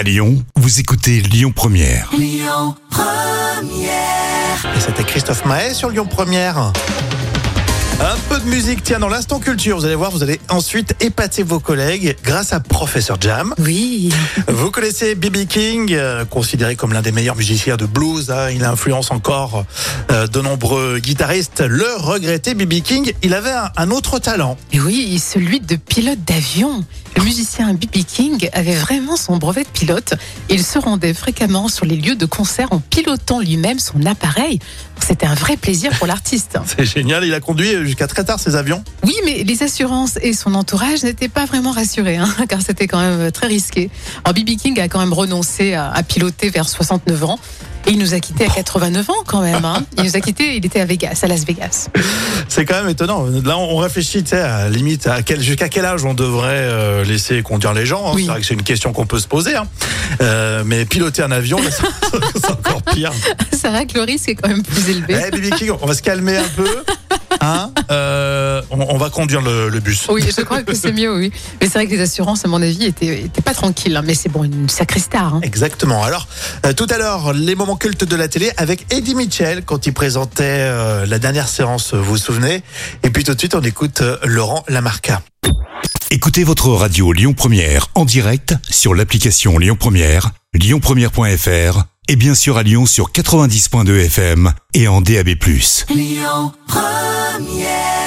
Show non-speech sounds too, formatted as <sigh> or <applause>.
À Lyon, vous écoutez Lyon Première. Et c'était Christophe Maé sur Lyon Première. Un peu de musique, tiens, dans l'instant culture, vous allez voir, vous allez ensuite épater vos collègues grâce à Professeur Jam. Oui, Vous connaissez B.B. King, euh, considéré comme l'un des meilleurs musiciens de blues. hein. il influence encore euh, de nombreux guitaristes. Le regretté B.B. King, il avait un, un autre talent. et oui, celui de pilote d'avion. Le musicien B.B. King avait vraiment son brevet de pilote. Il se rendait fréquemment sur les lieux de concert en pilotant lui-même son appareil. C'était un vrai plaisir pour l'artiste. C'est génial, il a conduit jusqu'à très tard ses avions. Oui, mais les assurances et son entourage n'étaient pas vraiment rassurés, hein, <laughs> car c'était quand même très risqué. Alors, B.B. King a quand même renoncé à, à piloter vers 69 ans. Et il nous a quittés à 89 ans quand même. hein. Il nous a quittés, il était à Vegas, à Las Vegas. <laughs> C'est quand même étonnant. Là, on réfléchit, à la limite, à quel, jusqu'à quel âge on devrait euh, laisser conduire les gens. hein. Oui. C'est vrai que c'est une question qu'on peut se poser. hein. Euh, mais piloter un avion, <laughs> c'est encore pire. C'est vrai que le risque est quand même plus élevé. Eh, Bibi King, on va se calmer un peu. Hein Euh, on, on va conduire le, le bus. Oui, je crois que c'est mieux, oui. Mais c'est vrai que les assurances, à mon avis, étaient, étaient pas tranquilles. hein. Mais c'est bon, une sacrée star. hein. Exactement. Alors, euh, tout à l'heure, les moments cultes de la télé avec Eddie Mitchell quand il présentait euh, la dernière séance, vous vous souvenez? Et puis tout de suite, on écoute euh, Laurent Lamarca. Écoutez votre radio Lyon Première en direct sur l'application Lyon Première, lyonpremière.fr et bien sûr à Lyon sur 90.2 FM et en DAB+. Yeah.